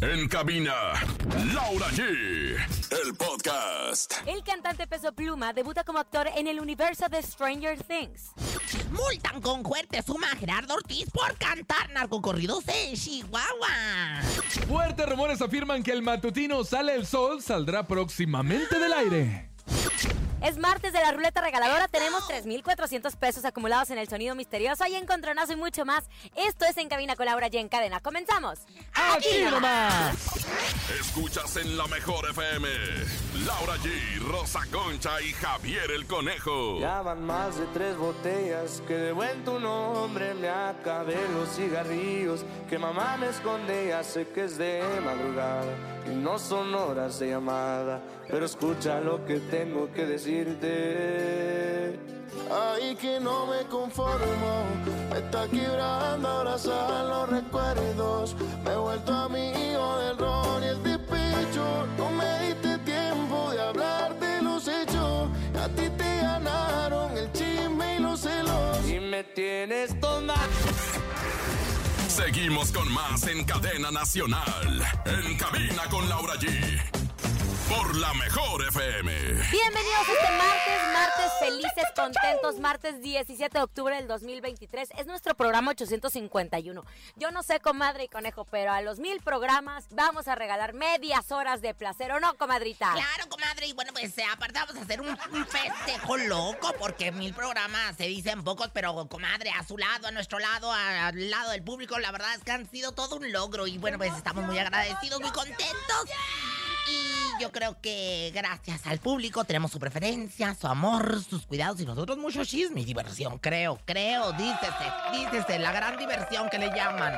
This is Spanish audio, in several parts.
En cabina, Laura G. El podcast. El cantante Peso Pluma debuta como actor en el universo de Stranger Things. Multan con fuerte suma a Gerardo Ortiz por cantar narcocorridos en Chihuahua. Fuertes rumores afirman que el matutino Sale el Sol saldrá próximamente del aire. Es martes de la ruleta regaladora. Tenemos 3,400 pesos acumulados en el sonido misterioso y encontronazo y mucho más. Esto es En Cabina con Laura G en cadena. Comenzamos. ¡Aquí nomás! Escuchas en la mejor FM. Laura G, Rosa Concha y Javier el Conejo. Ya van más de tres botellas que de buen tu nombre me acabé los cigarrillos que mamá me esconde. Ya sé que es de madrugada y no son horas de llamada, pero escucha lo que tengo que decirte. Ay, que no me conformo, me está quebrando abrazar los recuerdos. Me he vuelto amigo del ron y el despecho. No me diste tiempo de hablar de los hechos. A ti te ganaron el chisme y los celos. Y me tienes tomando. Seguimos con más en cadena nacional. En cabina con Laura G. Por la mejor FM. Bienvenidos este martes, martes felices, contentos, martes 17 de octubre del 2023. Es nuestro programa 851. Yo no sé, comadre y conejo, pero a los mil programas vamos a regalar medias horas de placer, ¿o no, comadrita? Claro, comadre, y bueno, pues eh, aparte vamos a hacer un, un festejo loco, porque mil programas se dicen pocos, pero comadre, a su lado, a nuestro lado, a- al lado del público, la verdad es que han sido todo un logro, y bueno, pues estamos muy agradecidos, muy contentos. Y yo creo que gracias al público tenemos su preferencia, su amor, sus cuidados y nosotros mucho chisme y diversión, creo, creo, dícese, dícese, la gran diversión que le llaman.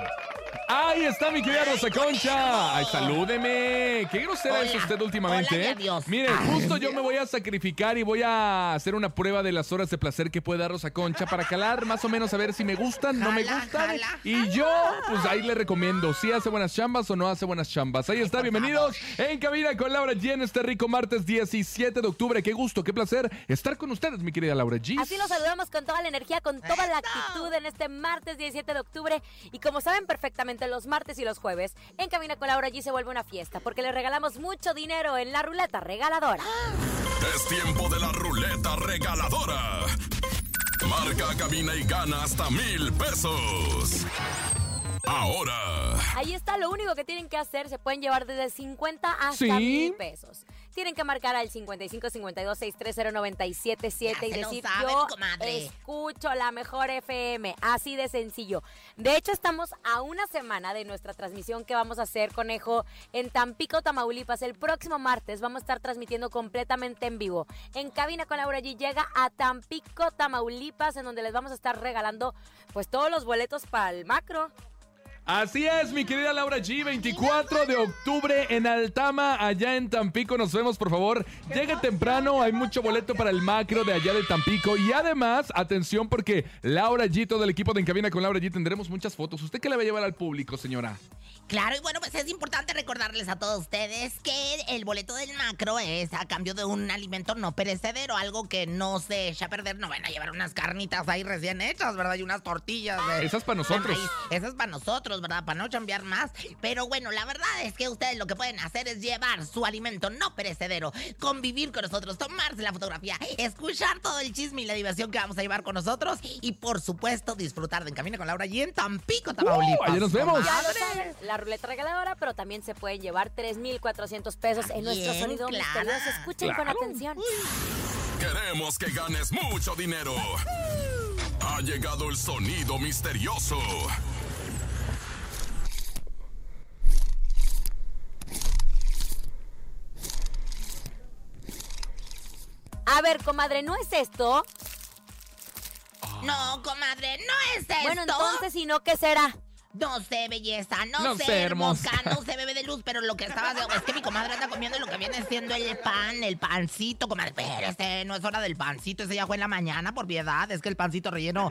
Ahí está mi querida Rosa Concha. Ay, salúdeme. Qué grosera es Hola. usted últimamente. Hola ¿eh? adiós. Mire, justo yo me voy a sacrificar y voy a hacer una prueba de las horas de placer que puede dar Rosa Concha para calar más o menos a ver si me gustan, no me gustan. jala, y yo, pues ahí le recomiendo si hace buenas chambas o no hace buenas chambas. Ahí está, bienvenidos en cabina con Laura G en este rico martes 17 de octubre. Qué gusto, qué placer estar con ustedes, mi querida Laura G. Así los saludamos con toda la energía, con toda la actitud en este martes 17 de octubre. Y como saben perfectamente, los martes y los jueves, en Cabina con Laura G se vuelve una fiesta, porque le regalamos mucho dinero en la ruleta regaladora. Es tiempo de la ruleta regaladora. Marca, cabina y gana hasta mil pesos. Ahora, Ahí está, lo único que tienen que hacer, se pueden llevar desde 50 hasta Sí. mil pesos. Tienen que marcar al 55 52 630 977 y decir saben, yo comadre". escucho la mejor FM, así de sencillo. De hecho, estamos a una semana de nuestra transmisión que vamos a hacer, conejo, en Tampico, Tamaulipas. El próximo martes vamos a estar transmitiendo completamente en vivo. En cabina con Laura G llega a Tampico, Tamaulipas, en donde les vamos a estar regalando pues todos los boletos para el macro. Así es, mi querida Laura G, 24 de octubre en Altama, allá en Tampico. Nos vemos, por favor. Llegue temprano, hay mucho boleto para el macro de allá de Tampico. Y además, atención, porque Laura G, todo el equipo de Encabina con Laura G, tendremos muchas fotos. ¿Usted qué le va a llevar al público, señora? Claro, y bueno, pues es importante recordarles a todos ustedes que el boleto del macro es a cambio de un alimento no perecedero, algo que no se echa a perder. No van a llevar unas carnitas ahí recién hechas, ¿verdad? Y unas tortillas. de- Esas para nosotros. Esas para nosotros, ¿verdad? Para no chambear más. Pero bueno, la verdad es que ustedes lo que pueden hacer es llevar su alimento no perecedero, convivir con nosotros, tomarse la fotografía, escuchar todo el chisme y la diversión que vamos a llevar con nosotros y, por supuesto, disfrutar de En Camino con Laura y en Tampico, Tamaulipas. Uh, allá nos vemos. Ya lo comadre. saben, la ruleta regaladora, pero también se pueden llevar 3,400 pesos en nuestro sonido misterioso. Escuchen con Claro. atención. queremos que ganes mucho dinero. Ha llegado el sonido misterioso. A ver, comadre, ¿no es esto? No, comadre, no es esto. Bueno, entonces, ¿y no qué será? No sé, belleza, no, No sé, sé, hermosa, hermosa. no sé, bebé de luz, pero lo que estaba haciendo es que mi comadre anda comiendo lo que viene siendo el pan, el pancito, comadre. Espérese, no es hora del pancito, ese ya fue en la mañana, por piedad. Es que el pancito relleno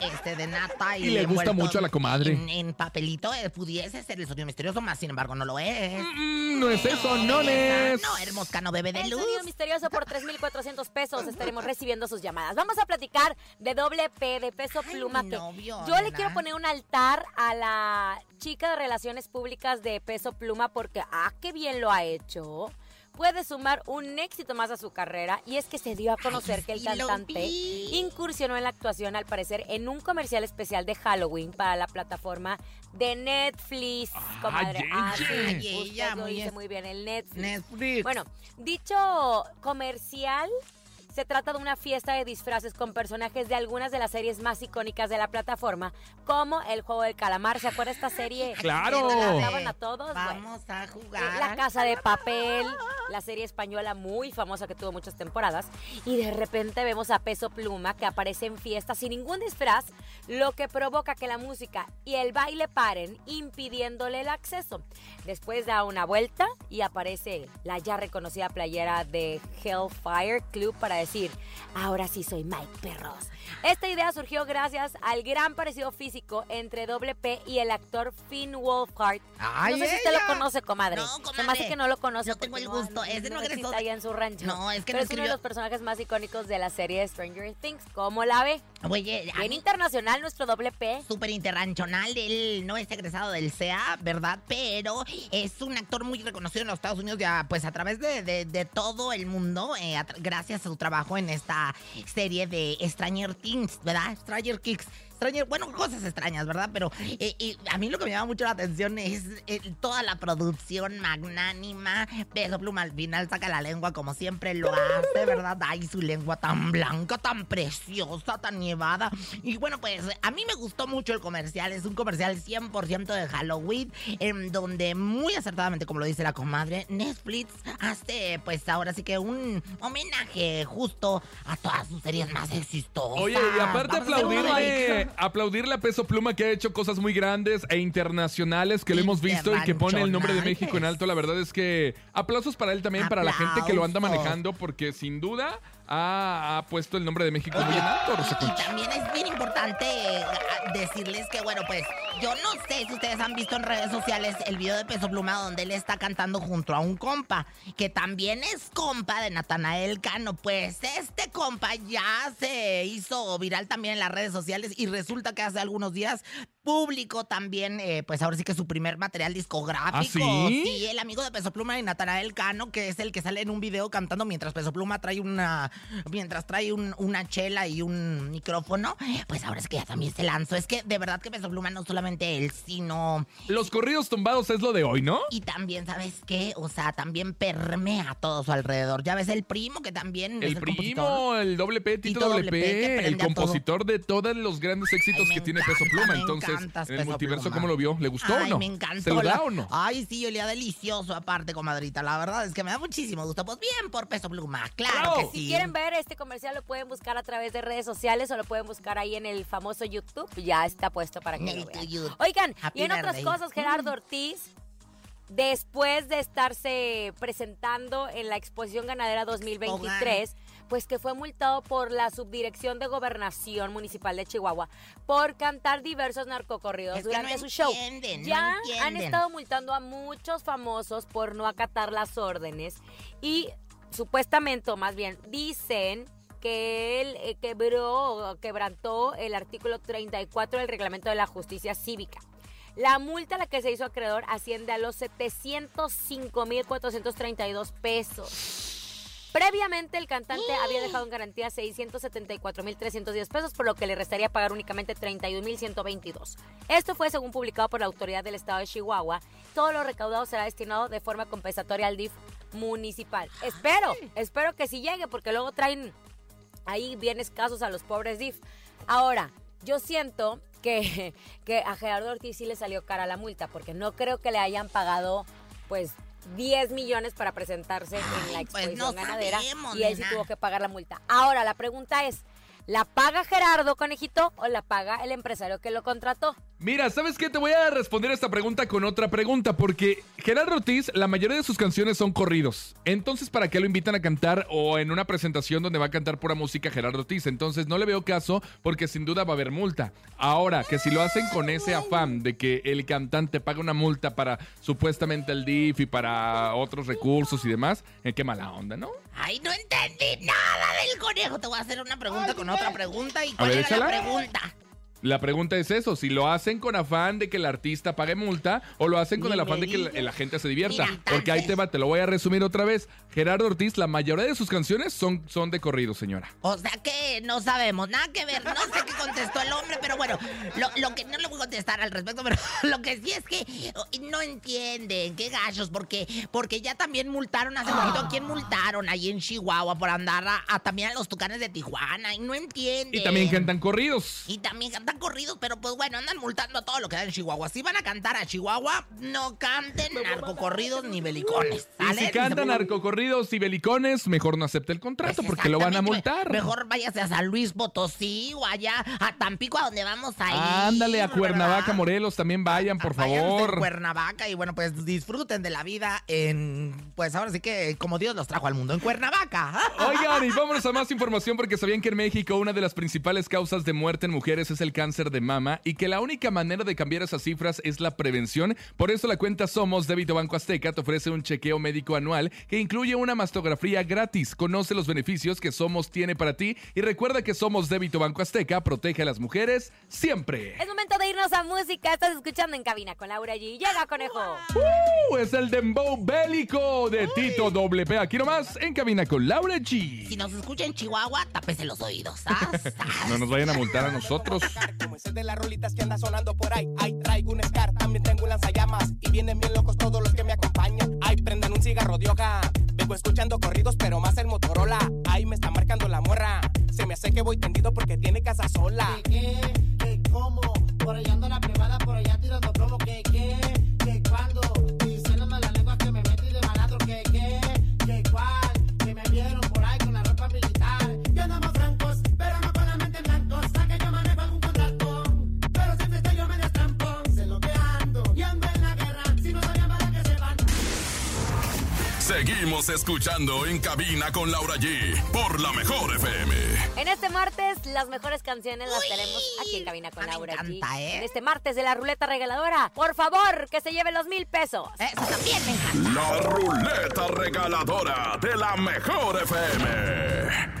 este, de nata y, Y le gusta mucho a la comadre. En, en papelito eh, pudiese ser el sonido misterioso, más sin embargo no lo es. Mm, no es eso, no es. No, hermosa, no, bebé de El luz. sonido misterioso por 3,400 pesos. Estaremos recibiendo sus llamadas. Vamos a platicar de doble P, de peso Ay, pluma. mi que novio, yo le quiero poner un altar a la chica de relaciones públicas de Peso Pluma porque, ah, qué bien lo ha hecho. Puede sumar un éxito más a su carrera y es que se dio a conocer Ay, que el sí cantante incursionó en la actuación al parecer en un comercial especial de Halloween para la plataforma de Netflix, comadre. Ah, sí, usted ella, lo muy dice muy bien, el Netflix. Netflix. Bueno, dicho comercial se trata de una fiesta de disfraces con personajes de algunas de las series más icónicas de la plataforma, como El Juego del Calamar. ¿Se acuerda esta serie? Claro. Que a todos. Bueno, Vamos a eh, jugar. La Casa de Papel, la serie española muy famosa que tuvo muchas temporadas. Y de repente vemos a Peso Pluma que aparece en fiesta sin ningún disfraz, lo que provoca que la música y el baile paren, impidiéndole el acceso. Después da una vuelta y aparece la ya reconocida playera de Hellfire Club para decir, ahora sí soy Mike Perros. Esta idea surgió gracias al gran parecido físico entre WP y el actor Finn Wolfhard. Ay, no sé si usted ella. lo conoce, comadre. No, Se me comadre. hace que no lo conoce. No tengo porque el gusto. Ese no egresó existe allá en su rancho. No, es que Pero no es uno de los personajes más icónicos de la serie Stranger Things. ¿Cómo la ve? Oye, Bien mí internacional nuestro WP. súper interranchonal. Él no es egresado del CEA, ¿verdad? Pero es un actor muy reconocido en los Estados Unidos, ya pues a través de, de- de todo el mundo, eh, a gracias a su trabajo en esta serie de Stranger Things, ¿verdad? Stranger Kicks. Bueno, cosas extrañas, ¿verdad? Pero eh, eh, a mí lo que me llama mucho la atención es eh, toda la producción magnánima. Peso Pluma al final saca la lengua como siempre lo hace, ¿verdad? Ay, su lengua tan blanca, tan preciosa, tan llevada. Y bueno, pues a mí me gustó mucho el comercial. Es un comercial 100% de Halloween, en donde muy acertadamente, como lo dice la comadre, Netflix hace pues ahora sí que un homenaje justo a todas sus series más exitosas. Oye, y aparte aplaudirle, aplaudirle a Peso Pluma que ha hecho cosas muy grandes e internacionales que lo hemos visto y que pone el nombre de México en alto. La verdad es que aplausos para él también, para la gente que lo anda manejando, porque sin duda ha, ha puesto el nombre de México muy en alto, Rosa Y Concha. también es bien importante eh, decirles que, bueno, pues yo no sé si ustedes han visto en redes sociales el video de Peso Pluma donde él está cantando junto a un compa, que también es compa de Natanael Cano. Pues este compa ya se hizo viral también en las redes sociales y resulta que hace algunos días público también, eh, pues ahora sí que su primer material discográfico. ¿Ah, sí? Sí, el amigo de Peso Pluma y Natanael Cano, que es el que sale en un video cantando mientras Peso Pluma trae una, mientras trae un- una chela y un micrófono, pues ahora es que ya también se lanzó. Es que de verdad que Peso Pluma no solamente él, sino Los corridos tumbados es lo de hoy, ¿no? y también, ¿sabes qué? O sea, también permea a todo su alrededor. Ya ves el primo que también es El el compositor. primo, el doble P, Tito doble P, el compositor de todos los grandes éxitos Ay, que tiene Peso Pluma. Entonces, encantas, en el multiverso, Pluma. ¿cómo lo vio? ¿Le gustó Ay, o no? me encantó. ¿Se lo la- o no? Ay, sí, olía delicioso aparte, comadrita. La verdad es que me da muchísimo gusto. Pues bien por Peso Pluma, claro Bravo. que sí. Si quieren ver este comercial, lo pueden buscar a través de redes sociales o lo pueden buscar ahí en el famoso YouTube. Ya está puesto para que lo vean. YouTube. Oigan, Happy y en otras cosas, Gerardo Ortiz, después de estarse presentando en la Exposición Ganadera 2023, pues que fue multado por la Subdirección de Gobernación Municipal de Chihuahua por cantar diversos narcocorridos Es que durante no su show. entienden, no ya han estado multando a muchos famosos por no acatar las órdenes y supuestamente, o más bien, dicen que él eh, quebró, o quebrantó el artículo 34 del reglamento de la justicia cívica. La multa a la que se hizo acreedor asciende a los 705.432 pesos. Previamente el cantante había dejado en garantía 674.310 pesos, por lo que le restaría pagar únicamente 31.122. Esto fue según publicado por la autoridad del estado de Chihuahua. Todo lo recaudado será destinado de forma compensatoria al DIF municipal. Espero, espero que sí llegue, porque luego traen ahí bien escasos a los pobres DIF. Ahora, yo siento que, que a Gerardo Ortiz sí le salió cara la multa, porque no creo que le hayan pagado, pues, 10 millones para presentarse en la pues, exposición no ganadera sabemos, y él sí nena. tuvo que pagar la multa. Ahora, la pregunta es, ¿la paga Gerardo Conejito o la paga el empresario que lo contrató? Mira, ¿sabes qué? Te voy a responder esta pregunta con otra pregunta, porque Gerardo Ortiz, la mayoría de sus canciones son corridos. Entonces, ¿para qué lo invitan a cantar o en una presentación donde va a cantar pura música Gerardo Ortiz? Entonces, no le veo caso porque sin duda va a haber multa. Ahora, que si lo hacen con ese afán de que el cantante paga una multa para supuestamente el DIF y para otros recursos y demás, eh, qué mala onda, ¿no? Ay, no entendí nada del conejo. Te voy a hacer una pregunta con otra pregunta. ¿Y cuál ver, era la pregunta? La pregunta es eso, si lo hacen con afán de que el artista pague multa o lo hacen con Ni el afán de que la, gente se divierta. Mira, Porque ahí te va, te lo voy a resumir otra vez. Gerardo Ortiz, la mayoría de sus canciones son, son de corrido, señora. O sea que no sabemos, nada que ver. No sé qué contestó el hombre, pero bueno, lo, lo que no le voy a contestar al respecto, pero lo que sí es que oh, no entienden, qué gachos, porque, porque ya también multaron hace poquito. ¿A quién multaron ahí en Chihuahua por andar a, a- también a los tucanes de Tijuana? Y no entienden. Y también cantan corridos. Y también cantan corridos, pero pues bueno, andan multando a todo lo que da en Chihuahua. Si van a cantar a Chihuahua, no canten narcocorridos ni belicones. Si cantan narcocorridos y belicones, mejor no acepte el contrato Pues porque lo van a multar. Mejor váyase a San Luis Potosí o allá a Tampico, a donde vamos a ir. Ándale, a Cuernavaca, ¿verdad? Morelos, también vayan, por Váyanse a favor. Cuernavaca y bueno, pues disfruten de la vida en, pues ahora sí que como Dios los trajo al mundo, en Cuernavaca. Oigan, y vámonos a más información porque sabían que en México una de las principales causas de muerte en mujeres es el cáncer de mama y que la única manera de cambiar esas cifras es la prevención. Por eso la cuenta Somos Débito Banco Azteca te ofrece un chequeo médico anual que incluye una mastografía gratis. Conoce los beneficios que Somos tiene para ti y recuerda que Somos Débito Banco Azteca protege a las mujeres siempre. Es momento de irnos a música. Estás escuchando en cabina con Laura G. Llega, conejo. Uh, es el dembow bélico de Tito WP. Aquí nomás en cabina con Laura G. Si nos escucha en Chihuahua, tápese los oídos. ¿sas? ¿sas? No nos vayan a multar a nosotros. Como ese de las rolitas que anda sonando por ahí. Ay, traigo un Scar, también tengo un lanzallamas. Y vienen bien locos todos los que me acompañan. Ay, prendan un cigarro de hoja. Vengo escuchando corridos, pero más el Motorola. Ay, me está marcando la morra. Se me hace que voy tendido porque tiene casa sola. ¿Qué? ¿Qué? ¿Cómo? Por allá ando la privada, por Seguimos escuchando en cabina con Laura G por la mejor FM. En este martes, las mejores canciones las Uy. tenemos aquí en Cabina con me Laura G. ¿eh? En este martes de la ruleta regaladora. Por favor, que se lleve los mil pesos. Eso también me encanta. La ruleta regaladora de la mejor FM.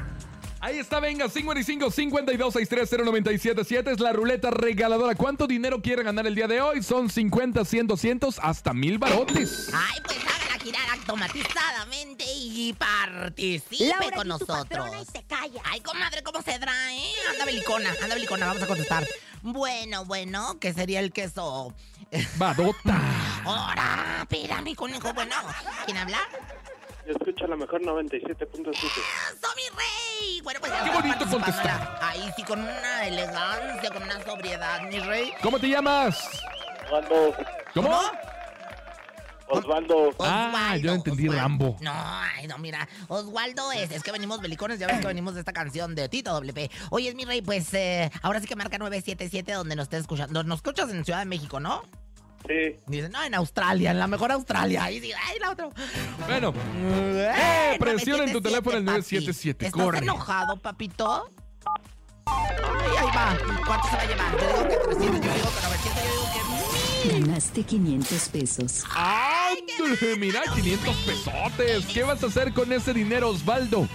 Ahí está, venga, 55 52 630 977 es la ruleta regaladora. ¿Cuánto dinero quiere ganar el día de hoy? Son 50, 100, 200, hasta mil barotes. Ay, pues girar automatizadamente y participe Laura con nosotros. y se calla. Ay, comadre, ¿cómo se trae? eh? Anda belicona, anda belicona, vamos a contestar. Bueno, bueno, ¿qué sería el queso? Badota. ¡Hora! Mira, mi conejo, bueno. ¿Quién habla? Escucha la mejor 97.7. ¡Eso, mi rey! Bueno, pues ya Qué bonito contestar. Ahí sí, con una elegancia, con una sobriedad, mi rey. ¿Cómo te llamas? Osvaldo, ¿Cómo? Osvaldo, Ah, yo entendí Osvaldo. Rambo. No, ay, no, mira. Osvaldo es, es que venimos belicones, ya ves que venimos de esta canción de Tito WP. Oye, es mi rey, pues eh, ahora sí que marca 977 donde nos estés escuchando. Nos escuchas en Ciudad de México, ¿no? sí, Dicen, no, en Australia, en la mejor Australia. Ahí sí, ay, la otra. Bueno, Eh, presiona en tu 977, teléfono el papi. 977, ¿Estás corre. enojado, papito? Ay, ahí va. ¿Cuánto se va a llevar? Yo digo que 300, yo digo que 900, yo digo que 1000. Ganaste 500 pesos. ¡Ándale! Mira, 500 pesotes. ¿Qué vas a hacer con ese dinero, Osvaldo?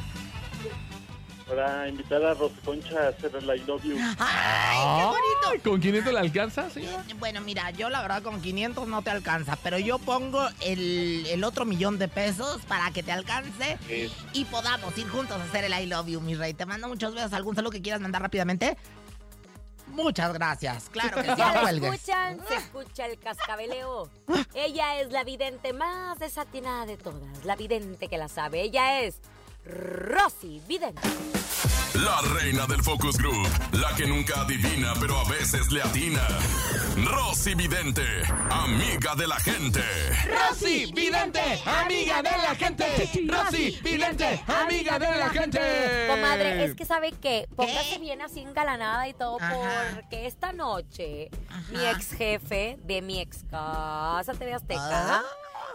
para invitar a Rosconcha a hacer el I Love You. ¡Ay, qué bonito! ¿Con 500 le alcanza, señor? Bueno, mira, yo la verdad con 500 no te alcanza, pero yo pongo el, el otro millón de pesos para que te alcance Sí. y podamos ir juntos a hacer el I love you, mi rey. Te mando muchos besos. ¿Algún saludo que quieras mandar rápidamente? Muchas gracias. Claro que sí, Ya no lo escuchan, se escucha el cascabeleo. Ella es la vidente más desatinada de todas, la vidente que la sabe. Ella es Rosy Vidente. La reina del Focus Group. La que nunca adivina, pero a veces le atina. Rosy Vidente. Amiga de la gente. Rosy, vidente, amiga de la gente. Rosy, vidente, amiga de la gente. Comadre, es que sabe que póngase bien así engalanada y todo Ajá. porque esta noche mi ex jefe de mi ex casa TV Azteca, Ah.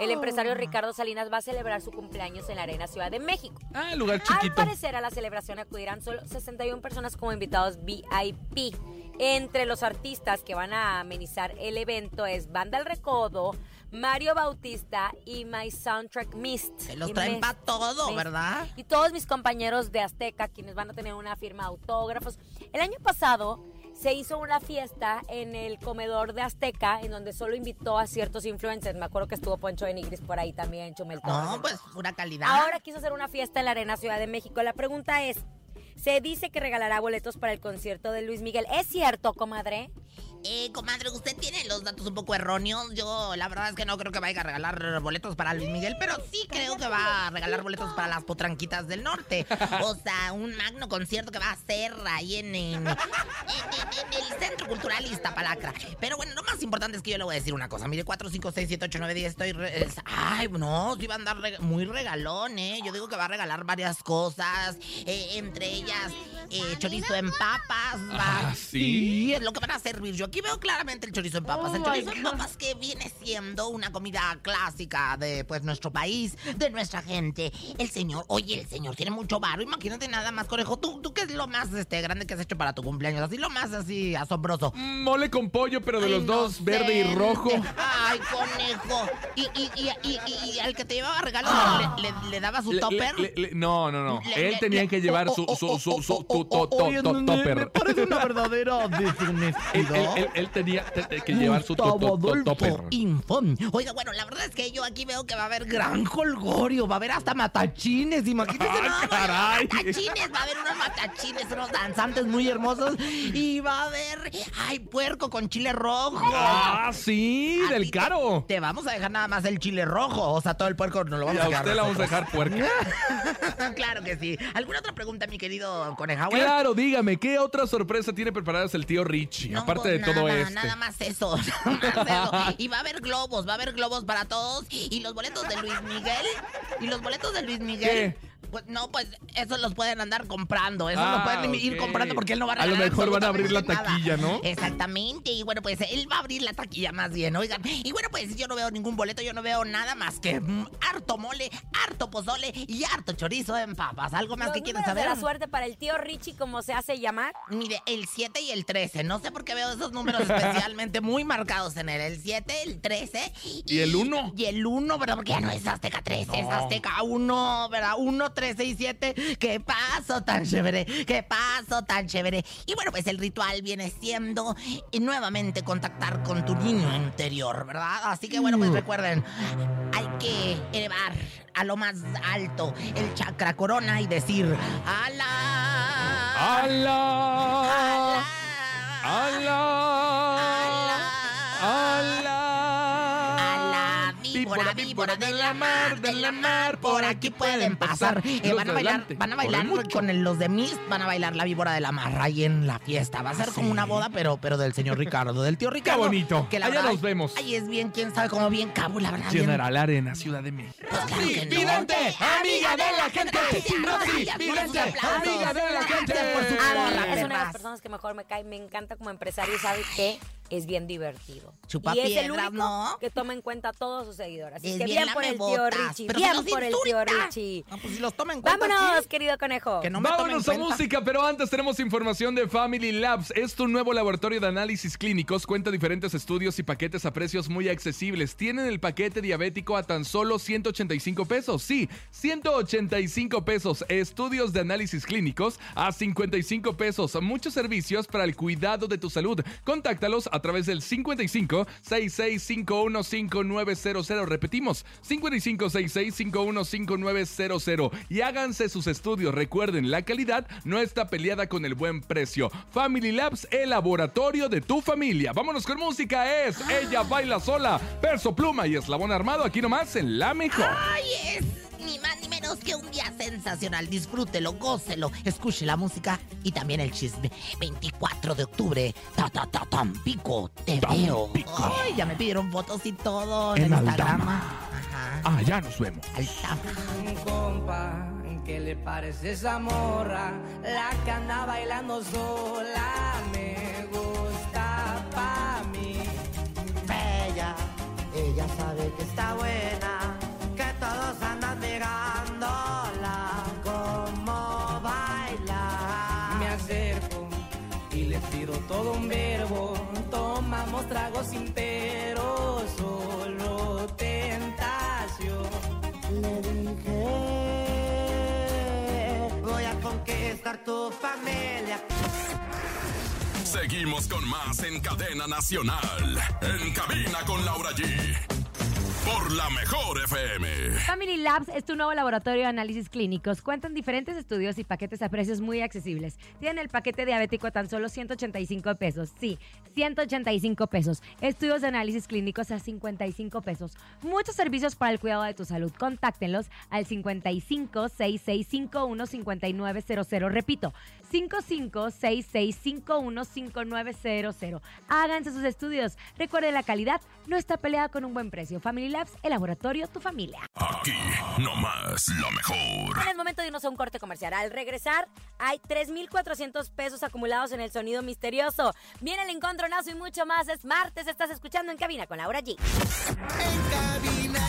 El empresario Ricardo Salinas va a celebrar su cumpleaños en la Arena Ciudad de México. Ah, lugar Al chiquito. parecer a la celebración acudirán solo 61 personas como invitados VIP. Entre los artistas que van a amenizar el evento es Banda El Recodo, Mario Bautista y My Soundtrack Mist. Se los traen para todo, Mist. ¿verdad? Y todos mis compañeros de Azteca, quienes van a tener una firma de autógrafos. El año pasado se hizo una fiesta en el comedor de Azteca, en donde solo invitó a ciertos influencers. Me acuerdo que estuvo Poncho de Nigris por ahí también, Chumel. No, pues pura calidad. Ahora quiso hacer una fiesta en la Arena Ciudad de México. La pregunta es, se dice que regalará boletos para el concierto de Luis Miguel. ¿Es cierto, comadre? Eh, comadre, usted tiene los datos un poco erróneos. Yo, la verdad es que no creo que vaya a regalar boletos para Luis Miguel, pero sí creo que va a regalar boletos para las potranquitas del norte. O sea, un magno concierto que va a hacer ahí en, en- en- en el Centro Cultural Iztapalacra. Pero bueno, lo más importante es que yo le voy a decir una cosa. Mire, 4, 5, 6, 7, 8, 9, 10, estoy... re- es- ay, no, sí va a andar muy regalón, ¿eh? Yo digo que va a regalar varias cosas, eh, entre ellas eh, chorizo en papas. Va, Ah, ¿sí? es lo que van a servir. Yo aquí veo claramente el chorizo en papas. el chorizo en papas que viene siendo una comida clásica de pues nuestro país, de nuestra gente. El señor, oye, el señor tiene mucho varo. Imagínate nada más, conejo. ¿Tú, tú qué es lo más este, grande que has hecho para tu cumpleaños? Así lo más así asombroso. Mm, Mole con pollo, pero de los dos, verde y rojo. Ay, conejo. Y, y, y, y, y- al que te llevaba regalos le, le- le daba su Le- topper. no, no, no. Él tenía que llevar oh, su, oh, oh, oh, oh, oh, oh, topper. Me parece una verdadera deshonestidad. Él- él- tenía te- te- que llevar su topper. Info. Oiga, bueno, la verdad es que yo aquí veo que va a haber gran colgorio, va a haber hasta matachines, imagínense. ¡Ah, más, caray! Matachines, va a haber unos matachines, unos danzantes muy hermosos y va a haber, ay, puerco con chile rojo. Ah, sí, A del ti te- caro. Te, vamos a dejar nada más el chile rojo, o sea, todo el puerco nos lo Y vamos a a dejar. usted la vamos a dejar puerca. claro que sí. ¿Alguna otra pregunta, mi querido Conejauer? Claro, dígame, ¿qué otra sorpresa tiene preparadas el tío Richie? No, aparte pues de todo nada, este. Nada más eso, nada más eso. Y va a haber globos, va a haber globos para todos. Y los boletos de Luis Miguel. Y los boletos de Luis Miguel. ¿Qué? Pues no, pues esos los pueden andar comprando. Esos Ah, los pueden ir ok. comprando porque él no va a A lo regalar mejor van a abrir la taquilla, nada. ¿no? Exactamente. Y bueno, pues él va a abrir la taquilla más bien, oigan. Y bueno, pues yo no veo ningún boleto, yo no veo nada más que mm, harto mole, harto pozole y harto chorizo en papas. ¿Algo más Los que quieres números saber? de la suerte para el tío Richie, como se hace llamar. Mire, el 7 y el 13. No sé por qué veo esos números especialmente muy marcados en él. El 7, el 13. ¿Y el uno? Y el 1, ¿verdad? Porque ya no es Azteca 13, es Azteca 1, ¿verdad? 1, 13 y 7. ¿Qué paso tan chévere? ¿Qué paso tan chévere? Y bueno, pues el ritual viene siendo eh, nuevamente contactar con tu niño interior, ¿verdad? Así que bueno, pues recuerden, hay que elevar a lo más alto el chakra corona y decir, ¡Ala! ¡Ala! ¡Ala! Víbora, de la mar, de la mar, por aquí pueden pasar. Eh, van a bailar, van a bailar mucho. con el- los de Mist, van a bailar la víbora de la mar ahí en la fiesta. Va a ser como una boda, pero, pero del señor Ricardo, del tío Ricardo. bonito. Que la Allá verdad, nos vemos. Ahí es bien, quién sabe cómo bien cabo, la verdad. bien- General Arena, Ciudad de México. Pues claro que no. vidente, amiga de la gente. Rosy, vidente, amiga de la gente. Por su A mí porra, es una de perras. las personas que mejor me cae. Me encanta como empresario y sabe que es bien divertido. Chupa y es el único ¿no? que toma en cuenta a todos sus seguidores. Así Es que bien bien por el tío Richie. Bien si por el tío. Richie. No, pues si los toman en cuenta, Vámonos, sí. querido conejo. Que no me tomen en Vámonos a cuenta. música, pero antes tenemos información de Family Labs. Es tu nuevo laboratorio de análisis clínicos. Cuenta diferentes estudios y paquetes a precios muy accesibles. Tienen el paquete diabético a tan solo 185 pesos. Sí, 185 pesos. Estudios de análisis clínicos a 55 pesos. Muchos servicios para el cuidado de tu salud. Contáctalos a través del 55 6651 5900. Repetimos, 55 6651 5900. Y háganse sus estudios. Recuerden, la calidad no está peleada con el buen precio. Family Labs, el laboratorio de tu familia. Vámonos con música. Es Ella Baila Sola, Perso Pluma y Eslabón Armado. Aquí nomás en La Mejor. Ay, es ni más que un día sensacional. Disfrútelo, gócelo, escuche la música y también el chisme. 24 de octubre, ta ta ta Tampico, te veo. Ay, ya me pidieron fotos y todo en, En Instagram. Ajá. Ah, ya nos vemos. Aldama. Un compa, ¿qué le parece esa morra? La que anda bailando sola me gusta pa' mí. Bella, ella sabe que está buena, que todos todo un verbo. Tomamos tragos sin pero, solo tentación. Le dije, voy a conquistar tu familia. Seguimos con más en cadena nacional. En cabina con Laura G. Por la mejor FM. Family Labs es tu nuevo laboratorio de análisis clínicos. Cuentan diferentes estudios y paquetes a precios muy accesibles. Tienen el paquete diabético a tan solo 185 pesos. Sí, 185 pesos. Estudios de análisis clínicos a 55 pesos. Muchos servicios para el cuidado de tu salud. Contáctenlos al 55 6651 5900. Repito, 55 6651 5900. Háganse sus estudios. Recuerde la calidad no está peleada con un buen precio. Family Labs, el laboratorio, tu familia. Aquí, nomás, lo mejor. En el momento de irnos a un corte comercial. Al regresar, hay 3,400 pesos acumulados en el sonido misterioso. Viene el encontronazo y mucho más. Es martes, estás escuchando en cabina con Laura G. En cabina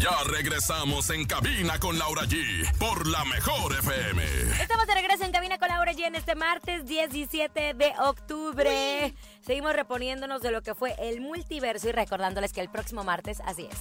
Ya regresamos en cabina con Laura G. Por la mejor FM. Estamos de regreso en cabina con Laura G en este martes 17 de octubre. Seguimos reponiéndonos de lo que fue el multiverso y recordándoles que el próximo martes, así es.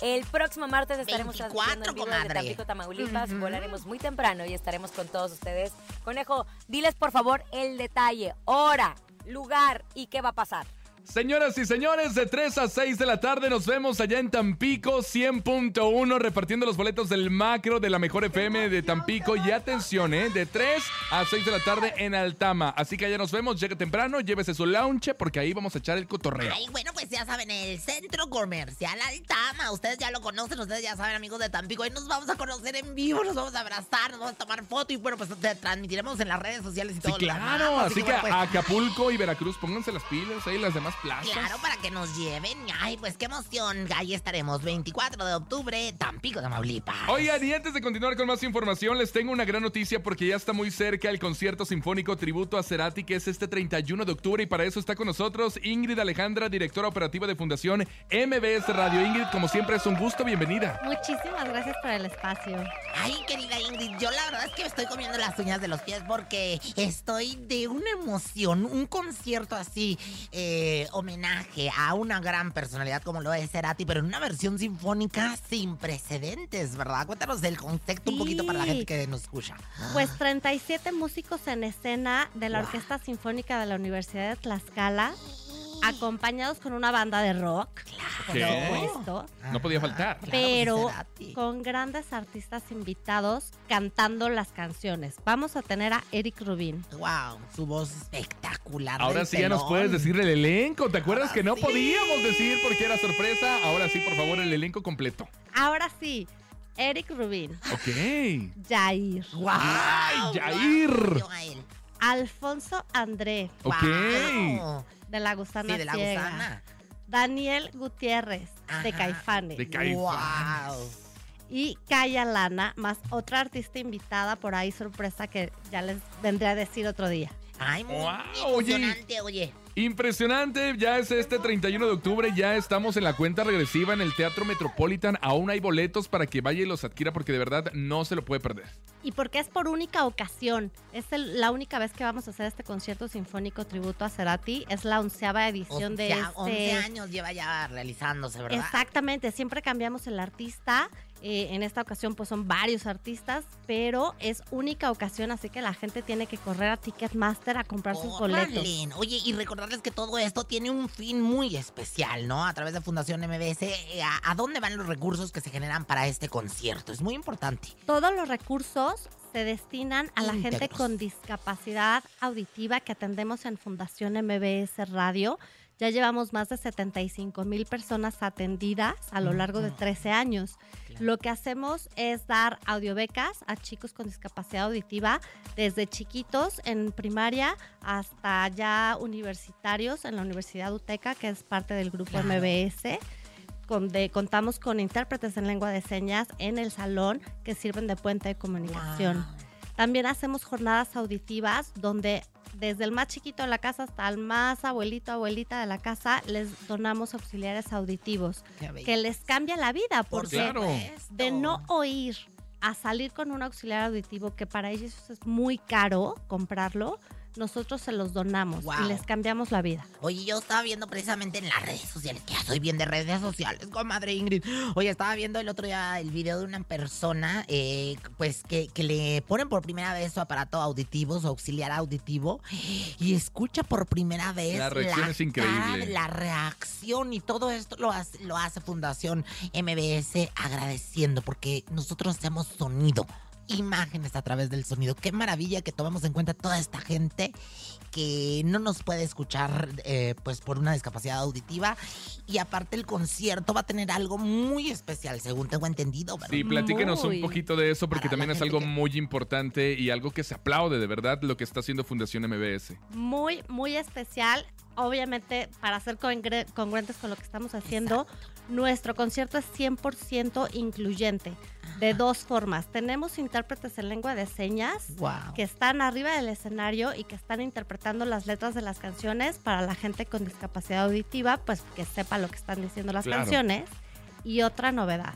El próximo martes estaremos 24, transmitiendo en vivo desde comadre. Tampico, Tamaulipas. Volaremos muy temprano y estaremos con todos ustedes. Conejo, diles por favor el detalle, hora, lugar y qué va a pasar. Señoras y señores, de 3 a 6 de la tarde nos vemos allá en Tampico 100.1 repartiendo los boletos del macro de la mejor FM de Tampico. Y atención, ¿eh? De 3 a 6 de la tarde en Altama. Así que allá nos vemos, llegue temprano, llévese su lounge porque ahí vamos a echar el cotorreo. Ay, bueno, pues ya saben, el Centro Comercial Altama. Ustedes ya lo conocen, ustedes ya saben, amigos de Tampico. Hoy nos vamos a conocer en vivo, nos vamos a abrazar, nos vamos a tomar foto y bueno, pues te transmitiremos en las redes sociales y Sí, todo. lo claro. Así que bueno, pues, Acapulco y Veracruz, pónganse las pilas ahí, las demás plazas. Claro, para que nos lleven. Ay, pues qué emoción. Ahí estaremos, 24 de octubre, Tampico, Tamaulipas. Oigan, y antes de continuar con más información, les tengo una gran noticia porque ya está muy cerca el concierto sinfónico tributo a Cerati, que es este 31 de octubre, y para eso está con nosotros Ingrid Alejandra, directora operativa de Fundación MBS Radio. Ingrid, como siempre, es un gusto, bienvenida. Muchísimas gracias por el espacio. Ay, querida Ingrid, yo la verdad es que me estoy comiendo las uñas de los pies porque estoy de una emoción, un concierto así, eh, homenaje a una gran personalidad como lo es Cerati, pero en una versión sinfónica sin precedentes, ¿verdad? Cuéntanos del concepto un poquito para la gente que nos escucha. Pues 37 músicos en escena de la Orquesta Sinfónica de la Universidad de Tlaxcala, acompañados con una banda de rock, por ¿Qué? supuesto, No podía faltar. pero pues, con grandes artistas invitados cantando las canciones. Vamos a tener a Eric Rubin. Wow, su voz espectacular. Ahora sí ya nos puedes decir el elenco. ¿Te acuerdas Ahora que no sí. podíamos decir porque era sorpresa? Ahora sí, por favor, el elenco completo. Ahora sí, Eric Rubin, Ok. Jair, ¡Guau! ¡Ay. Jair! Él. Alfonso André, Ok. ¡Guau! De la Gusana Sí, de la Ciega, gusana. Daniel Gutiérrez, de. Caifanes. De Caifanes. ¡Wow! y Kaya Lana, más otra artista invitada por ahí, sorpresa que ya les vendré a decir otro día. Ay, muy oye. oye. Impresionante, ya es este 31 de octubre, ya estamos en la cuenta regresiva en el Teatro Metropolitan. Aún hay boletos para que vaya y los adquiera porque de verdad no se lo puede perder. Y porque es por única ocasión, es el- la única vez que vamos a hacer este concierto sinfónico tributo a Cerati, es la onceava edición de ya 11 este... años lleva ya realizándose, ¿verdad? Exactamente, siempre cambiamos el artista. Eh, en esta ocasión pues son varios artistas, pero es única ocasión, así que la gente tiene que correr a Ticketmaster a comprar sus boletos. Oye, y recordarles que todo esto tiene un fin muy especial, ¿no? A través de Fundación MBS, eh, ¿a, a dónde van los recursos que se generan para este concierto? Es muy importante. Todos los recursos se destinan a la gente con discapacidad auditiva que atendemos en Fundación MBS Radio. Ya llevamos más de 75 mil personas atendidas a lo largo de 13 años. Lo que hacemos es dar audiobecas a chicos con discapacidad auditiva desde chiquitos en primaria hasta ya universitarios en la Universidad UTECA, que es parte del grupo Claro. MBS. Con- de- contamos con intérpretes en lengua de señas en el salón que sirven de puente de comunicación. También hacemos jornadas auditivas donde desde el más chiquito de la casa hasta el más abuelito, abuelita de la casa, les donamos auxiliares auditivos que les cambia la vida Por porque Claro. de no oír a salir con un auxiliar auditivo que para ellos es muy caro comprarlo, nosotros se los donamos Wow. y les cambiamos la vida. Oye, yo estaba viendo precisamente en las redes sociales, que ya soy bien de redes sociales, comadre Ingrid. Oye, estaba viendo el otro día el video de una persona, eh, pues, que, que le ponen por primera vez su aparato auditivo, su auxiliar auditivo, y escucha por primera vez La reacción es increíble. cara la reacción y todo esto lo hace, lo hace Fundación MBS agradeciendo porque nosotros hacemos sonido. Imágenes a través del sonido. Qué maravilla que tomemos en cuenta toda esta gente que no nos puede escuchar eh, pues por una discapacidad auditiva y aparte el concierto va a tener algo muy especial según tengo entendido ¿verdad? Sí, platíquenos un Muy. poquito de eso porque Para también es algo que- muy importante y algo que se aplaude de verdad lo que está haciendo Fundación MBS. Muy, muy especial. Obviamente, para ser congruentes con lo que estamos haciendo, nuestro concierto es 100% incluyente. De dos formas. Tenemos intérpretes en lengua de señas Wow. que están arriba del escenario y que están interpretando las letras de las canciones para la gente con discapacidad auditiva, pues que sepa lo que están diciendo las Claro. canciones. Y otra novedad,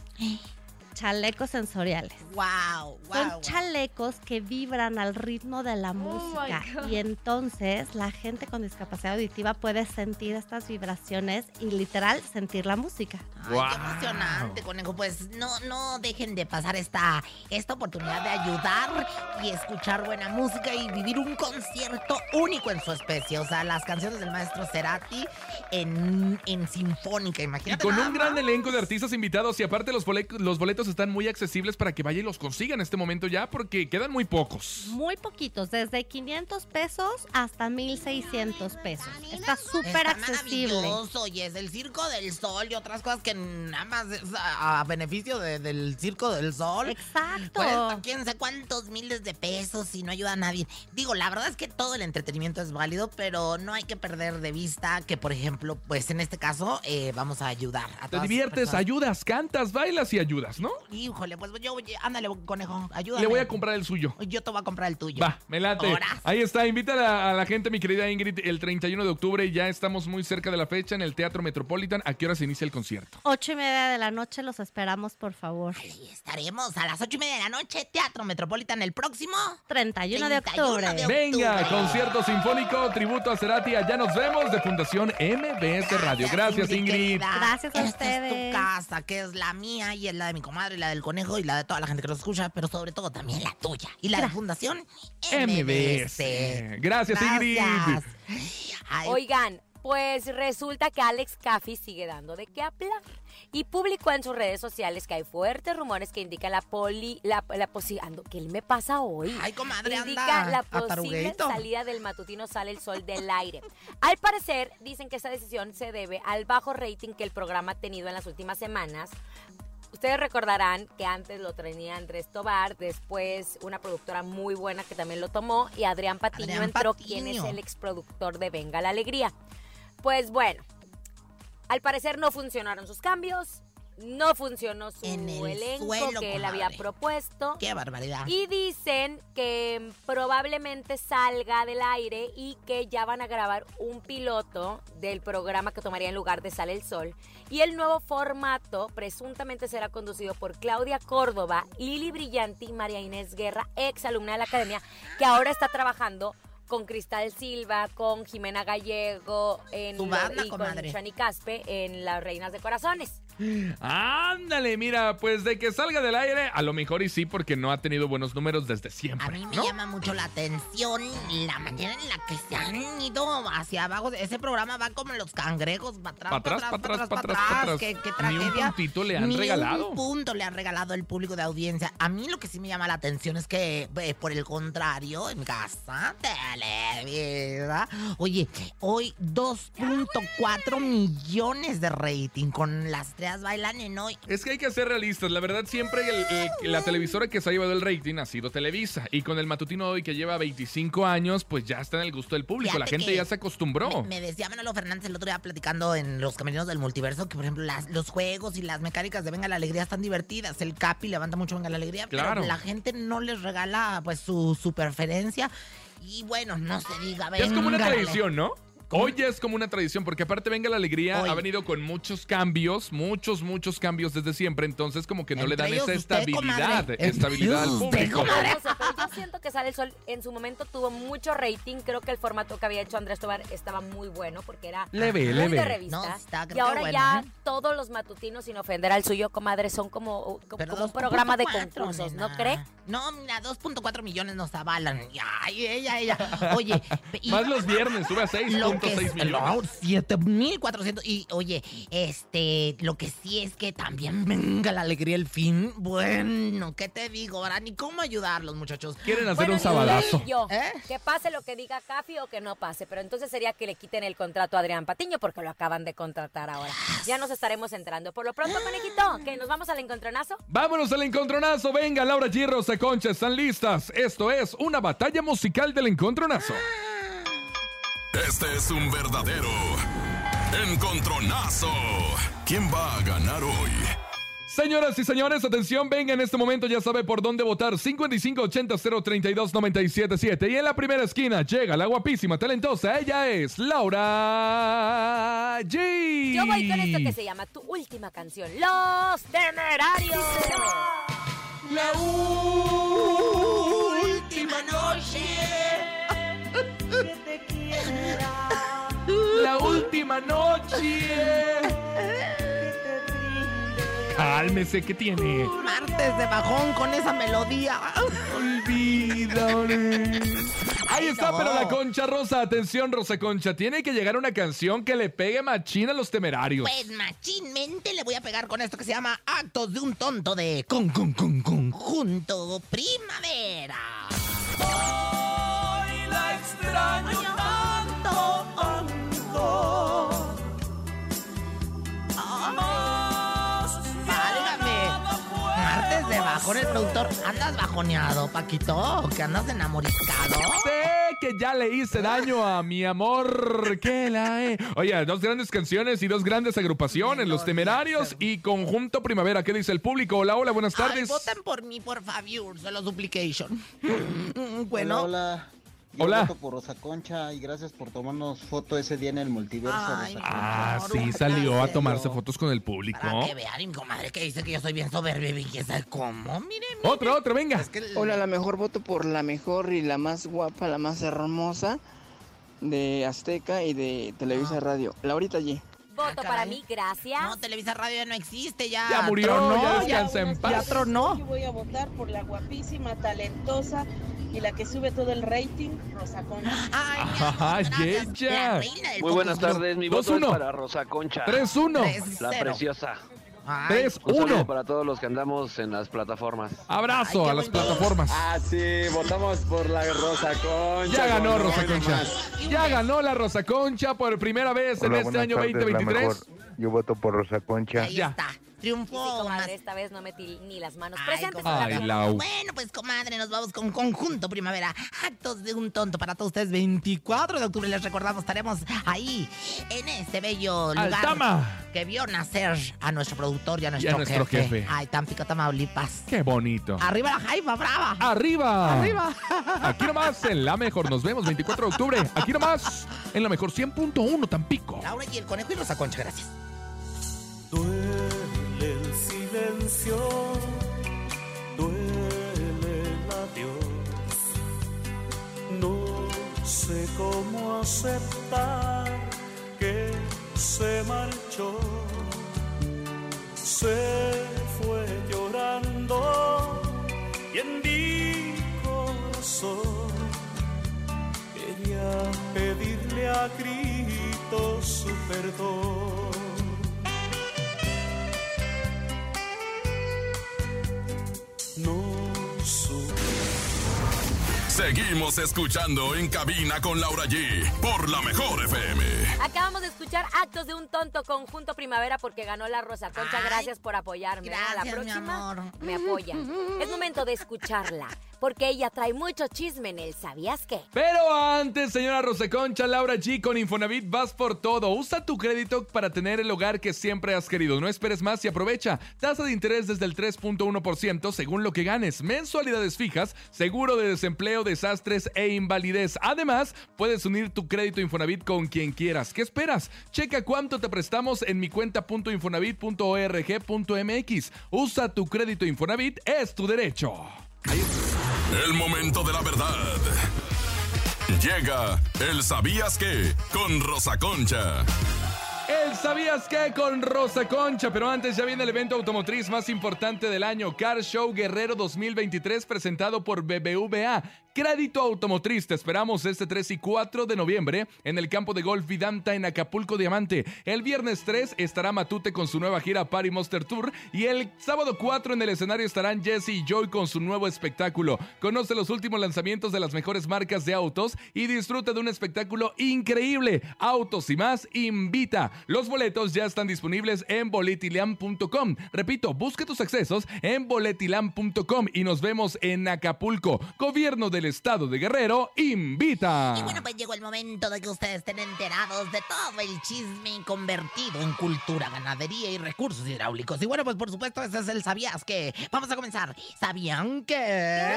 chalecos sensoriales. Wow, Son wow. chalecos que vibran al ritmo de la música y entonces la gente con discapacidad auditiva puede sentir estas vibraciones y literal sentir la música. Ay, Guau. qué emocionante, conejo. Pues no, no dejen de pasar esta, esta oportunidad de ayudar y escuchar buena música y vivir un concierto único en su especie. O sea, las canciones del maestro Cerati en, en sinfónica, Y imagínate. con nada un gran elenco de artistas invitados y aparte los, bole- los boletos están muy accesibles para que vaya y los consigan en este momento ya porque quedan muy pocos. Muy poquitos, desde 500 pesos hasta 1600 pesos. Está súper accesible. maravilloso y es el Circo del Sol y otras cosas que nada más es a, a beneficio de- del Circo del Sol. Exacto. Cuesta quién sabe cuántos miles de pesos y no ayuda a nadie. Digo, la verdad es que todo el entretenimiento es válido, pero no hay que perder de vista que, por ejemplo, pues en este caso eh, vamos a ayudar a Te todas diviertes, personas. ayudas, cantas, bailas y ayudas, ¿no? Híjole, pues yo, ándale, conejo, ayúdame. Le voy a comprar el suyo. Yo te voy a comprar el tuyo. Va, me late. Horas. Ahí está, invita a la, gente, mi querida Ingrid, el 31 de octubre. Ya estamos muy cerca de la fecha en el Teatro Metropolitan. ¿A qué hora se inicia el concierto? Ocho y media de la noche los esperamos, por favor. Ahí estaremos a las ocho y media de la noche, Teatro Metropolitan, el próximo. 31 de 31 octubre. de Venga, octubre. concierto sinfónico, tributo a Cerati. Allá nos vemos de Fundación MBS Radio. Gracias, Ingrid. Gracias a Esta es ustedes. tu casa, que es la mía y es la de mi comadre y la del conejo y la de toda la gente que nos escucha, pero sobre todo también la tuya y la de Fundación MBS. MBS. Gracias, Ingrid. Gracias. Ay, Oigan, pues resulta que Alex Caffey sigue dando de qué hablar. Y publicó en sus redes sociales que hay fuertes rumores que indican la poli, la, la posi- ando, ¿qué me pasa hoy? Ay, comadre, Indica anda la posible salida del matutino Sale el Sol del aire. Al parecer, dicen que esta decisión se debe al bajo rating que el programa ha tenido en las últimas semanas. Ustedes recordarán que antes lo tenía Andrés Tobar, después una productora muy buena que también lo tomó y Adrián Patiño Adrián entró, Patiño. quien es el exproductor de Venga la Alegría. Pues bueno, al parecer no funcionaron sus cambios, no funcionó su En el elenco suelo, que él había propuesto. qué barbaridad. Y dicen que probablemente salga del aire y que ya van a grabar un piloto del programa que tomaría en lugar de Sale el Sol. Y el nuevo formato presuntamente será conducido por Claudia Córdoba, Lili Brillanti y María Inés Guerra, ex alumna de la academia, que ahora está trabajando con Cristal Silva, con Jimena Gallego en banda, y con. Shani Caspe en Las Reinas de Corazones. Ándale, mira, pues de que salga del aire, a lo mejor y sí, porque no ha tenido buenos números desde siempre. A mí me ¿no? llama mucho la atención la manera en la que se han ido hacia abajo. Ese programa va como los cangrejos, para atrás, Pa' atrás, para pa' atrás, pa' pa' atrás, pa' atrás. Qué, qué Ni un puntito le han Ni regalado. un punto le han regalado el público de audiencia. A mí lo que sí me llama la atención es que, eh, por el contrario, en casa, Televisa, oye, hoy 2.4 millones de rating con las bailan en hoy. Es que hay que ser realistas. La verdad, siempre el- el- la televisora que se ha llevado el rating ha sido Televisa. Y con el matutino hoy que lleva 25 años, pues ya está en el gusto del público. la gente ya se acostumbró. Me, me decía Manolo Fernández el otro día platicando en Los Camerinos del Multiverso que, por ejemplo, las- los juegos y las mecánicas de Venga la Alegría están divertidas. El Capi levanta mucho Venga la Alegría, Claro. pero la gente no les regala pues su, su preferencia. Y bueno, no se diga Ya es como una Venga tradición, ¿no? Hoy ya es como una tradición, porque aparte Venga la Alegría Hoy. ha venido con muchos cambios, muchos, muchos cambios desde siempre, entonces como que no le dan esa usted, estabilidad, comadre. estabilidad al público. pero yo siento que Sale el Sol en su momento tuvo mucho rating. Creo que el formato que había hecho Andrés Tobar estaba muy bueno porque era Leve, muy leve. de revista. No, está, creo y ahora bueno, ya ¿eh? todos los matutinos, sin ofender al suyo, comadre, son como, como, un 2.4, programa de concursos, ¿no cree? No, mira, 2.4 millones nos avalan. Ay, ella, ella. Oye, y- Más los viernes, sube a lo que 6.6 es, millones. no, 7400 y oye, este, lo que sí es que también venga la alegría el fin. Bueno, ¿qué te digo? Ahora ni cómo ayudarlos, muchachos. Quieren hacer Bueno, un sabadazo. yo, ¿Eh? que pase lo que diga Cafi o que no pase, pero entonces sería que le quiten el contrato a Adrián Patiño porque lo acaban de contratar ahora. Ya nos estaremos entrando. Por lo pronto, conejito, que nos vamos al encontronazo. Vámonos al encontronazo. Venga, Laura G. Rosa Concha, ¿están listas? Esto es una batalla musical del encontronazo. Este es un verdadero encontronazo. ¿Quién va a ganar hoy? Señoras y señores, atención, venga, en este momento ya sabe por dónde votar. 5580-032-977. Y en la primera esquina llega la guapísima, talentosa. Ella es Laura G. Yo voy con esto que se llama Tu Última Canción, Los Temerarios. La última noche. La última noche. Cálmese, ¿qué tiene? Martes de bajón con esa melodía. Olvídame. Ahí está, no. pero la concha rosa, atención, Rosa Concha, tiene que llegar una canción que le pegue machín a los temerarios. Pues machinmente le voy a pegar con esto que se llama Actos de un tonto de con con con conjunto primavera. Hoy la extraño bajón el productor. ¿Andas bajoneado, Paquito? ¿Que andas enamoriscado? Sé que ya le hice daño a mi amor. Que la he. Oye, dos grandes canciones y dos grandes agrupaciones, Los Temerarios y Conjunto Primavera. ¿Qué dice el público? Hola, hola, buenas Ay, tardes. voten por mí, por favor, solo suplication. bueno. Hola, hola. Yo Hola. voto por Rosa Concha y gracias por tomarnos foto ese día en el multiverso. Ay, Rosa Ah, Por sí, salió a tomarse fotos con el público. Para que vean, mi comadre que dice que yo soy bien soberbia y quién sabe cómo. Mire, mire. Otro, otro, venga. Es que el- Hola, la mejor voto por la mejor y la más guapa, la más hermosa de Azteca y de Televisa Radio. Laurita G. Voto Ah, para mí, gracias. No, Televisa Radio ya no existe, ya. Ya murió, tronó, ya descansa en paz. Ya tronó. Yo voy a votar por la guapísima, talentosa y la que sube todo el rating, Rosa Concha. Ay, mi Ah, amor, gracias. Yeya. La reina del Muy buenas tardes, mi voto uno. es para Rosa Concha. 3-1. Tres, La preciosa. Ay, 3 Un saludo 1. para todos los que andamos en las plataformas. Abrazo Ay, a las plataformas. Ah, sí, votamos por la Rosa Concha. Ya ganó Rosa Concha. Ya ganó la Rosa Concha por primera vez en este año 2023. Yo voto por Rosa Concha. Ahí Ya. está. Sí, Triunfó. sí, comadre, esta vez no metí ni las manos Ay, comadre. Ay. Lau. Bueno, pues comadre, nos vamos con Conjunto Primavera. Actos de un tonto para todos ustedes. 24 de octubre les recordamos, estaremos ahí en este bello lugar Altama. que vio nacer a nuestro productor y a nuestro, Y a nuestro jefe. Ay, Tampico, Tamaulipas. Qué bonito. Arriba la jaiba, brava. Arriba. Arriba. Aquí nomás en La Mejor. Nos vemos 24 de octubre. Aquí nomás en La Mejor 100.1 Tampico. Laura y el conejo y Rosa Concha, gracias. Silencio, duele el adiós. No sé cómo aceptar que se marchó. Se fue llorando y en mi corazón quería pedirle a gritos su perdón. Seguimos escuchando en cabina con Laura G por la mejor FM. Acabamos de escuchar Actos de un Tonto Conjunto Primavera porque ganó la Rosa Concha. Ay, gracias por apoyarme. ¿eh? A la gracias, mi próxima amor. me apoya. Es momento de escucharla. porque ella trae mucho chisme en el ¿Sabías qué? Pero antes, señora Roseconcha, Laura G, con Infonavit vas por todo. Usa tu crédito para tener el hogar que siempre has querido. No esperes más y aprovecha. Tasa de interés desde el 3.1% según lo que ganes. Mensualidades fijas, seguro de desempleo, desastres e invalidez. Además, puedes unir tu crédito Infonavit con quien quieras. ¿Qué esperas? Checa cuánto te prestamos en mi cuenta.infonavit.org.mx. Usa tu crédito Infonavit, es tu derecho. El momento de la verdad. Llega el ¿Sabías qué? Con Rosa Concha. El sabías que con Rosa Concha, pero antes ya viene el evento automotriz más importante del año, Car Show Guerrero 2023 presentado por BBVA. Crédito Automotriz, te esperamos este 3 y 4 de noviembre en el campo de golf Vidanta en Acapulco Diamante. El viernes 3 estará Matute con su nueva gira Party Monster Tour y el sábado 4 en el escenario estarán Jesse y Joy con su nuevo espectáculo. Conoce los últimos lanzamientos de las mejores marcas de autos y disfruta de un espectáculo increíble. Autos y más, invita. Los boletos ya están disponibles en boletilam.com. Repito, busque tus accesos en boletilam.com y nos vemos en Acapulco. Gobierno del Estado de Guerrero invita. Y bueno, pues llegó el momento de que ustedes estén enterados de todo el chisme convertido en cultura, ganadería y recursos hidráulicos. Y bueno, pues por supuesto, ese es el ¿Sabías que? Vamos a comenzar. ¿Sabían que?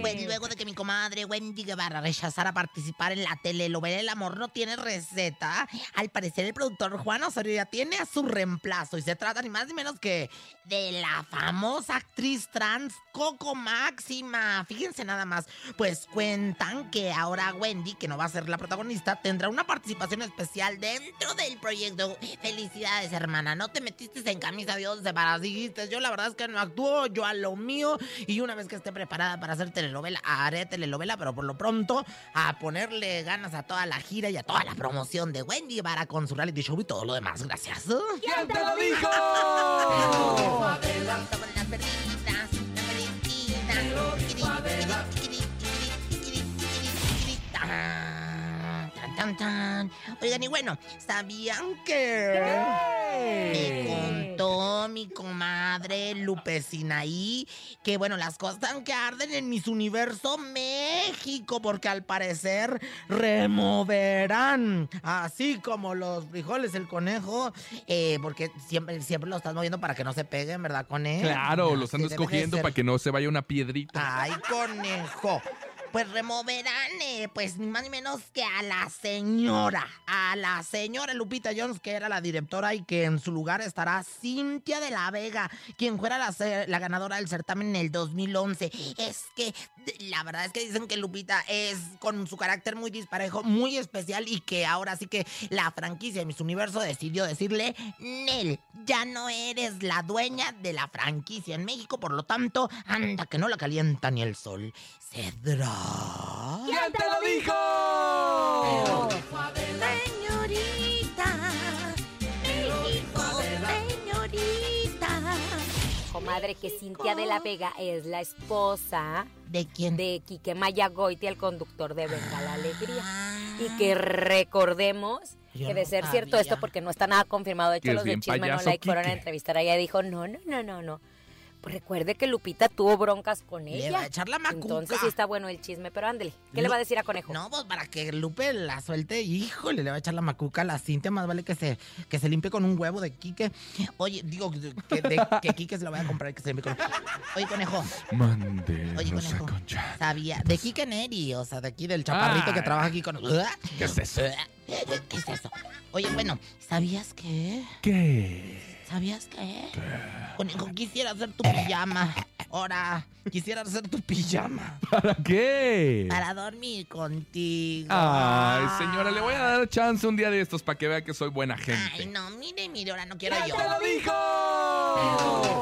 Pues luego de que mi comadre Wendy Guevara rechazara participar en la telenovela El amor no tiene receta, al parecer el productor Juan Osorio ya tiene a su reemplazo. Y se trata ni más ni menos que de la famosa actriz trans Coco Máxima. Fíjense nada más, pues cuentan que ahora Wendy, que no va a ser la protagonista, tendrá una participación especial dentro del proyecto. Felicidades, hermana. No te metiste en camisa de once para dijiste. Yo la verdad es que no actúo, yo a lo mío. Y una vez que esté preparada para hacer telenovela, haré telenovela, pero por lo pronto a ponerle ganas a toda la gira y a toda la promoción de Wendy Guevara con su reality show y todo lo demás. Gracias. ¿Quién te lo dijo? Tan, tan, tan. Oigan, y bueno, ¿sabían que me contó mi comadre Lupe Sinaí que, bueno, las cosas están que arden en Miss Universo México porque al parecer removerán, así como los frijoles, el conejo, eh, porque siempre, siempre lo estás moviendo para que no se peguen, ¿verdad, conejo? Claro, debe de escogiendo para que no se vaya una piedrita. Ay, conejo. Pues removerán, eh, pues ni más ni menos que a la señora, a la señora Lupita Jones, que era la directora y que en su lugar estará Cintia de la Vega, quien fuera la, ganadora del certamen en el 2011. Es que la verdad es que dicen que Lupita es con su carácter muy disparejo, muy especial y que ahora sí que la franquicia de Miss Universo decidió decirle, Nel, ya no eres la dueña de la franquicia en México, por lo tanto, anda que no la calienta ni el sol. Cedra. ¿Quién te lo dijo? Señorita, me dijo señorita. Comadre, que Cintia de la Vega es la esposa ¿De quién? de Quique Mayagoiti, el conductor de Venga la Alegría. Y que recordemos Yo que de no ser cierto esto, porque no está nada confirmado, de hecho los de Chisme no like fueron a entrevistar a ella, dijo, no, no, no, no, no. Pues recuerde que Lupita tuvo broncas con Le ella. va a echar la macuca. Entonces sí está bueno el chisme, pero ándele. ¿Qué le va a decir a Conejo? No, pues para que Lupe la suelte, híjole, le va a echar la macuca a la Cintia, más vale que se, que se limpie con un huevo de Quique. Oye, digo, que, de, que Quique se lo voy a comprar y que se limpie con... Oye, conejo, Mande, Oye, Rosa conejo. Concha. sabía, de Quique Neri, o sea, de aquí del chaparrito Ah. que trabaja aquí con... ¿Qué es eso? ¿Qué es eso? Oye, bueno, ¿sabías qué? ¿Qué? ¿Sabías qué? Conejo, quisiera hacer tu pijama. Ahora, quisiera hacer tu pijama. ¿Para qué? Para dormir contigo. Ay, señora, le voy a dar chance un día de estos para que vea que soy buena Ay, gente. no, mire, mire, ahora no quiero yo. te lo dijo?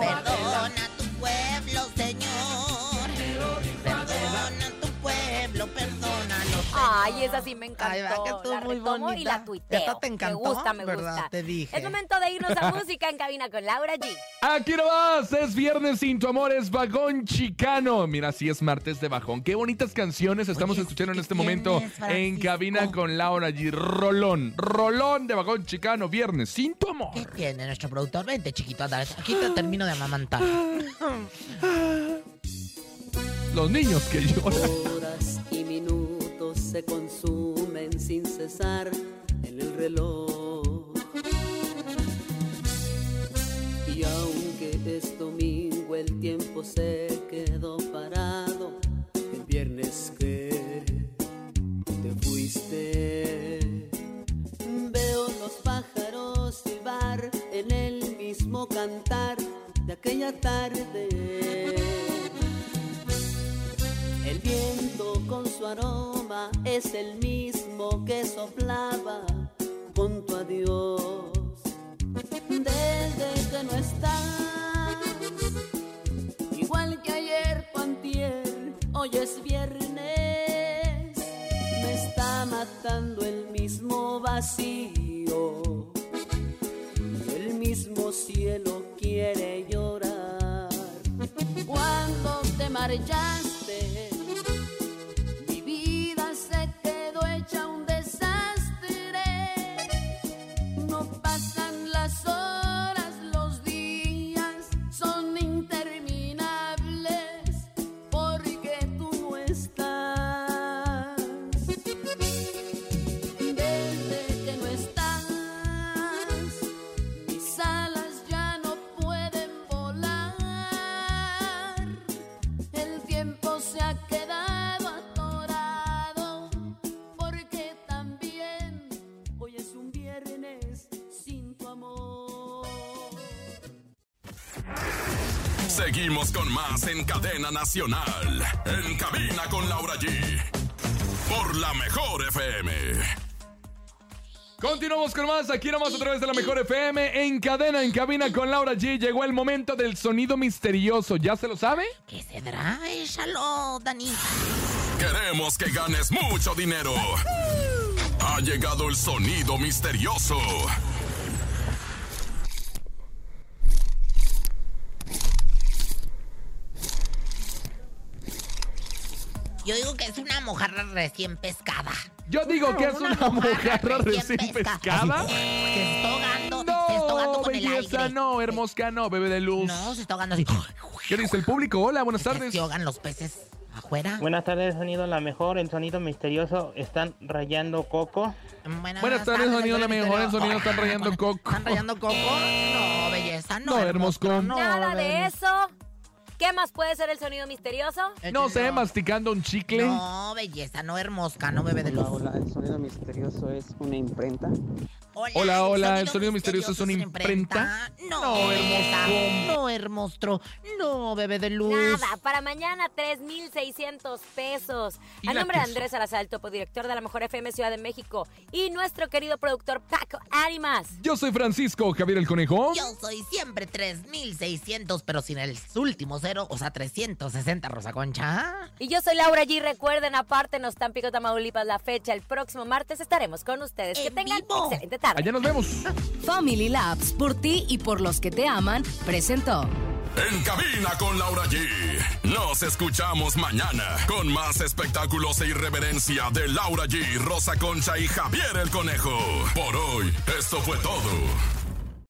Perdona tu pueblo, Ay, esa sí me encantó. Ay, ¿verdad que estuvo la muy retomo y la bonita? tuiteo. ¿Esta te encantó? Me gusta, me ¿Verdad? gusta. Te dije. Es momento de irnos a música en cabina con Laura G. Aquí nomás, es viernes sin tu amor, es vagón chicano. Mira, sí es martes de bajón. Qué bonitas canciones estamos Oye, escuchando en ¿qué este momento en cabina con Laura G. Rolón, rolón de vagón chicano, viernes sin tu amor. ¿Qué tiene nuestro productor? Vente, chiquito, anda. Aquí te termino de amamantar. Los niños que lloran. Se consumen sin cesar en el reloj. Y aunque es domingo, el tiempo se quedó parado. El viernes que te fuiste, veo los pájaros silbar en el mismo cantar de aquella tarde. El viento con su aroma es el mismo que soplaba con tu adiós. Desde que no estás, igual que ayer o antier, hoy es viernes, me está matando el mismo vacío. El mismo cielo quiere llorar. Cuando te marchaste, en cadena nacional. En cabina con Laura G. Por la mejor FM. Continuamos con más, aquí nomás a través de la Mejor FM, en cadena, en cabina con Laura G. Llegó el momento del sonido misterioso, ¿ya se lo sabe? ¿Qué se dará? Échalo, Dani. Queremos que ganes mucho dinero. Ha llegado el sonido misterioso. Yo digo que es una mojarra recién pescada. Yo digo que es una mojarra recién pescada. Se está ahogando, se está ahogando No, con el belleza, aire. no, hermosca, no, bebé de luz. No, se está ahogando así. ¿Qué dice el público? Hola, buenas tardes. Se ahogan los peces afuera. Buenas tardes, sonido la mejor, el sonido misterioso, están rayando coco. Buenas tardes, sonido la mejor, el sonido están rayando coco. ¿Están rayando coco? No, belleza, no. No, hermosco. Nada de eso. ¿Qué más puede ser el sonido misterioso? No sé, masticando un chicle. No, belleza, no hermosca, no bebe de luz. Hola, hola, el sonido misterioso es una imprenta. Hola, hola, el sonido misterioso, es una imprenta. No, no hermoso. No, hermostro. No, bebé de luz. Nada, para mañana 3,600 pesos. A nombre de Andrés Salazar, topo director de la Mejor FM Ciudad de México y nuestro querido productor Paco Ánimas. Yo soy Francisco Javier el Conejo. Yo soy siempre 3,600, pero sin el últimos 300, o sea, 360, Rosa Concha. Y yo soy Laura G. Recuerden, aparte, nos Tampico, Tamaulipas, la fecha. El próximo martes estaremos con ustedes. Que tengan vivo. excelente tarde. Allá nos vemos. Family Labs, por ti y por los que te aman, presentó. En cabina con Laura G. Nos escuchamos mañana con más espectáculos e irreverencia de Laura G, Rosa Concha y Javier el Conejo. Por hoy, esto fue todo.